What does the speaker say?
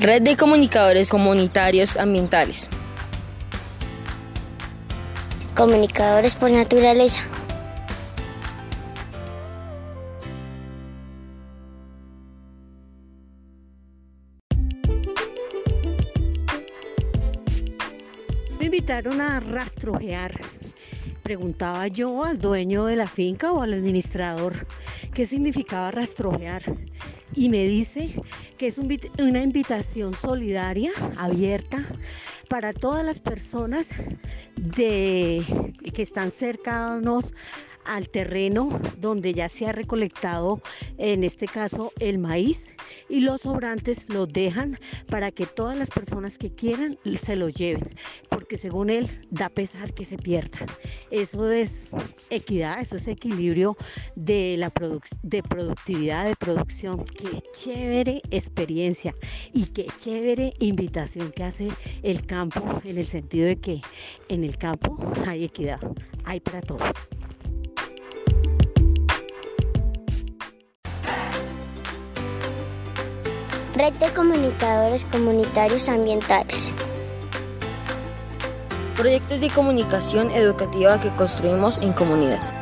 Red de Comunicadores Comunitarios Ambientales. Comunicadores por naturaleza. Me invitaron a rastrojear. Preguntaba yo al dueño de la finca o al administrador qué significaba rastrojear y me dice que es una invitación solidaria, abierta, para todas las personas de, que están cercanos al terreno donde ya se ha recolectado, en este caso, el maíz y los sobrantes los dejan para que todas las personas que quieran se los lleven, porque según él da pesar que se pierda. Eso es equidad, eso es equilibrio de la de productividad, de producción. Qué chévere experiencia y qué chévere invitación que hace el campo en el sentido de que en el campo hay equidad, hay para todos. Red de Comunicadores Comunitarios Ambientales. Proyectos de comunicación educativa que construimos en comunidad.